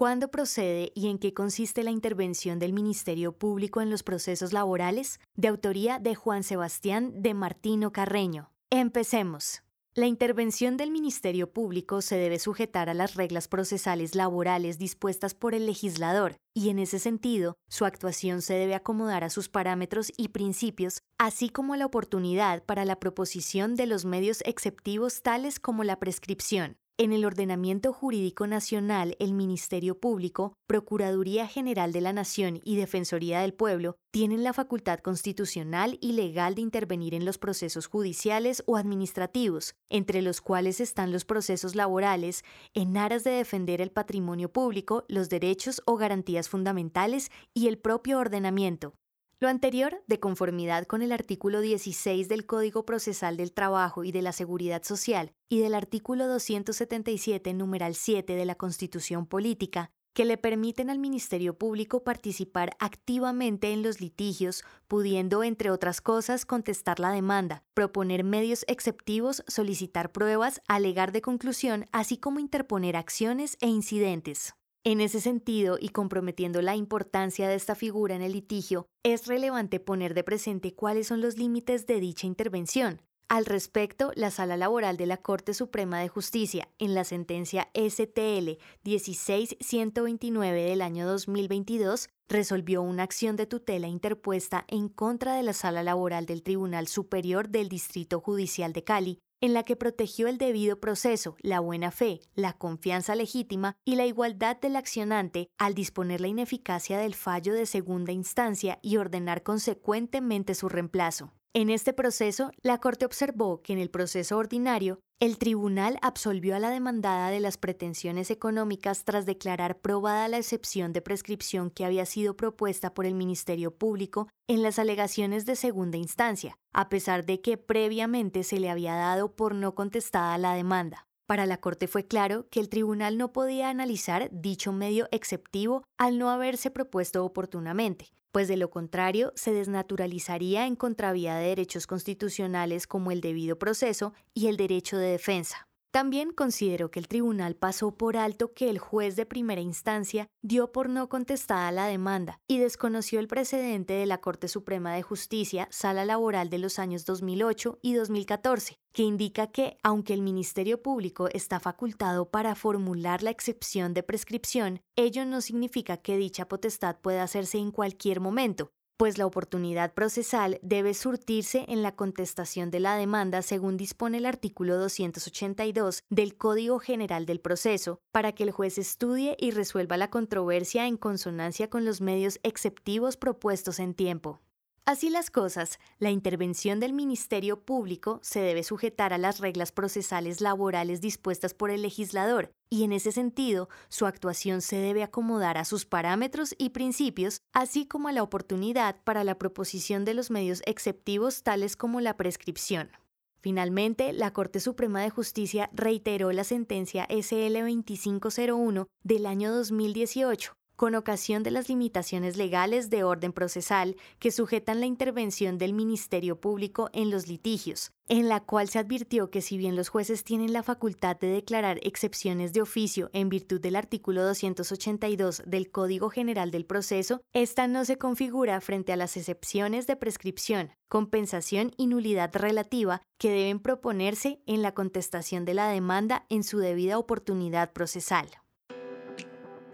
¿Cuándo procede y en qué consiste la intervención del Ministerio Público en los procesos laborales? De autoría de Juan Sebastián de Martino Carreño. Empecemos. La intervención del Ministerio Público se debe sujetar a las reglas procesales laborales dispuestas por el legislador, y en ese sentido, su actuación se debe acomodar a sus parámetros y principios, así como a la oportunidad para la proposición de los medios exceptivos tales como la prescripción, en el ordenamiento jurídico nacional, el Ministerio Público, Procuraduría General de la Nación y Defensoría del Pueblo tienen la facultad constitucional y legal de intervenir en los procesos judiciales o administrativos, entre los cuales están los procesos laborales, en aras de defender el patrimonio público, los derechos o garantías fundamentales y el propio ordenamiento. Lo anterior, de conformidad con el artículo 16 del Código Procesal del Trabajo y de la Seguridad Social y del artículo 277, numeral 7 de la Constitución Política, que le permiten al Ministerio Público participar activamente en los litigios, pudiendo, entre otras cosas, contestar la demanda, proponer medios exceptivos, solicitar pruebas, alegar de conclusión, así como interponer acciones e incidentes. En ese sentido, y comprometiendo la importancia de esta figura en el litigio, es relevante poner de presente cuáles son los límites de dicha intervención. Al respecto, la Sala Laboral de la Corte Suprema de Justicia, en la sentencia STL 16129 del año 2022, resolvió una acción de tutela interpuesta en contra de la Sala Laboral del Tribunal Superior del Distrito Judicial de Cali en la que protegió el debido proceso, la buena fe, la confianza legítima y la igualdad del accionante al disponer la ineficacia del fallo de segunda instancia y ordenar consecuentemente su reemplazo. En este proceso, la Corte observó que en el proceso ordinario, el tribunal absolvió a la demandada de las pretensiones económicas tras declarar probada la excepción de prescripción que había sido propuesta por el Ministerio Público en las alegaciones de segunda instancia, a pesar de que previamente se le había dado por no contestada la demanda. Para la Corte fue claro que el tribunal no podía analizar dicho medio exceptivo al no haberse propuesto oportunamente, pues de lo contrario se desnaturalizaría en contravía de derechos constitucionales como el debido proceso y el derecho de defensa. También consideró que el tribunal pasó por alto que el juez de primera instancia dio por no contestada la demanda y desconoció el precedente de la Corte Suprema de Justicia, Sala Laboral de los años 2008 y 2014, que indica que, aunque el Ministerio Público está facultado para formular la excepción de prescripción, ello no significa que dicha potestad pueda hacerse en cualquier momento, pues la oportunidad procesal debe surtirse en la contestación de la demanda según dispone el artículo 282 del Código General del Proceso, para que el juez estudie y resuelva la controversia en consonancia con los medios exceptivos propuestos en tiempo. Así las cosas, la intervención del Ministerio Público se debe sujetar a las reglas procesales laborales dispuestas por el legislador, y en ese sentido, su actuación se debe acomodar a sus parámetros y principios, así como a la oportunidad para la proposición de los medios exceptivos tales como la prescripción. Finalmente, la Corte Suprema de Justicia reiteró la sentencia SL 2501 del año 2018, con ocasión de las limitaciones legales de orden procesal que sujetan la intervención del Ministerio Público en los litigios, en la cual se advirtió que si bien los jueces tienen la facultad de declarar excepciones de oficio en virtud del artículo 282 del Código General del Proceso, esta no se configura frente a las excepciones de prescripción, compensación y nulidad relativa que deben proponerse en la contestación de la demanda en su debida oportunidad procesal.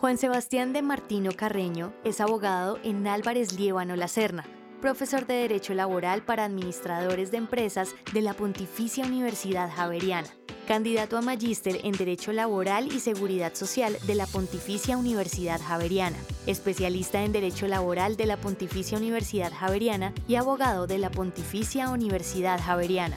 Juan Sebastián de Martino Carreño es abogado en Álvarez Liébano La Serna, profesor de Derecho Laboral para Administradores de Empresas de la Pontificia Universidad Javeriana, candidato a magíster en Derecho Laboral y Seguridad Social de la Pontificia Universidad Javeriana, especialista en Derecho Laboral de la Pontificia Universidad Javeriana y abogado de la Pontificia Universidad Javeriana.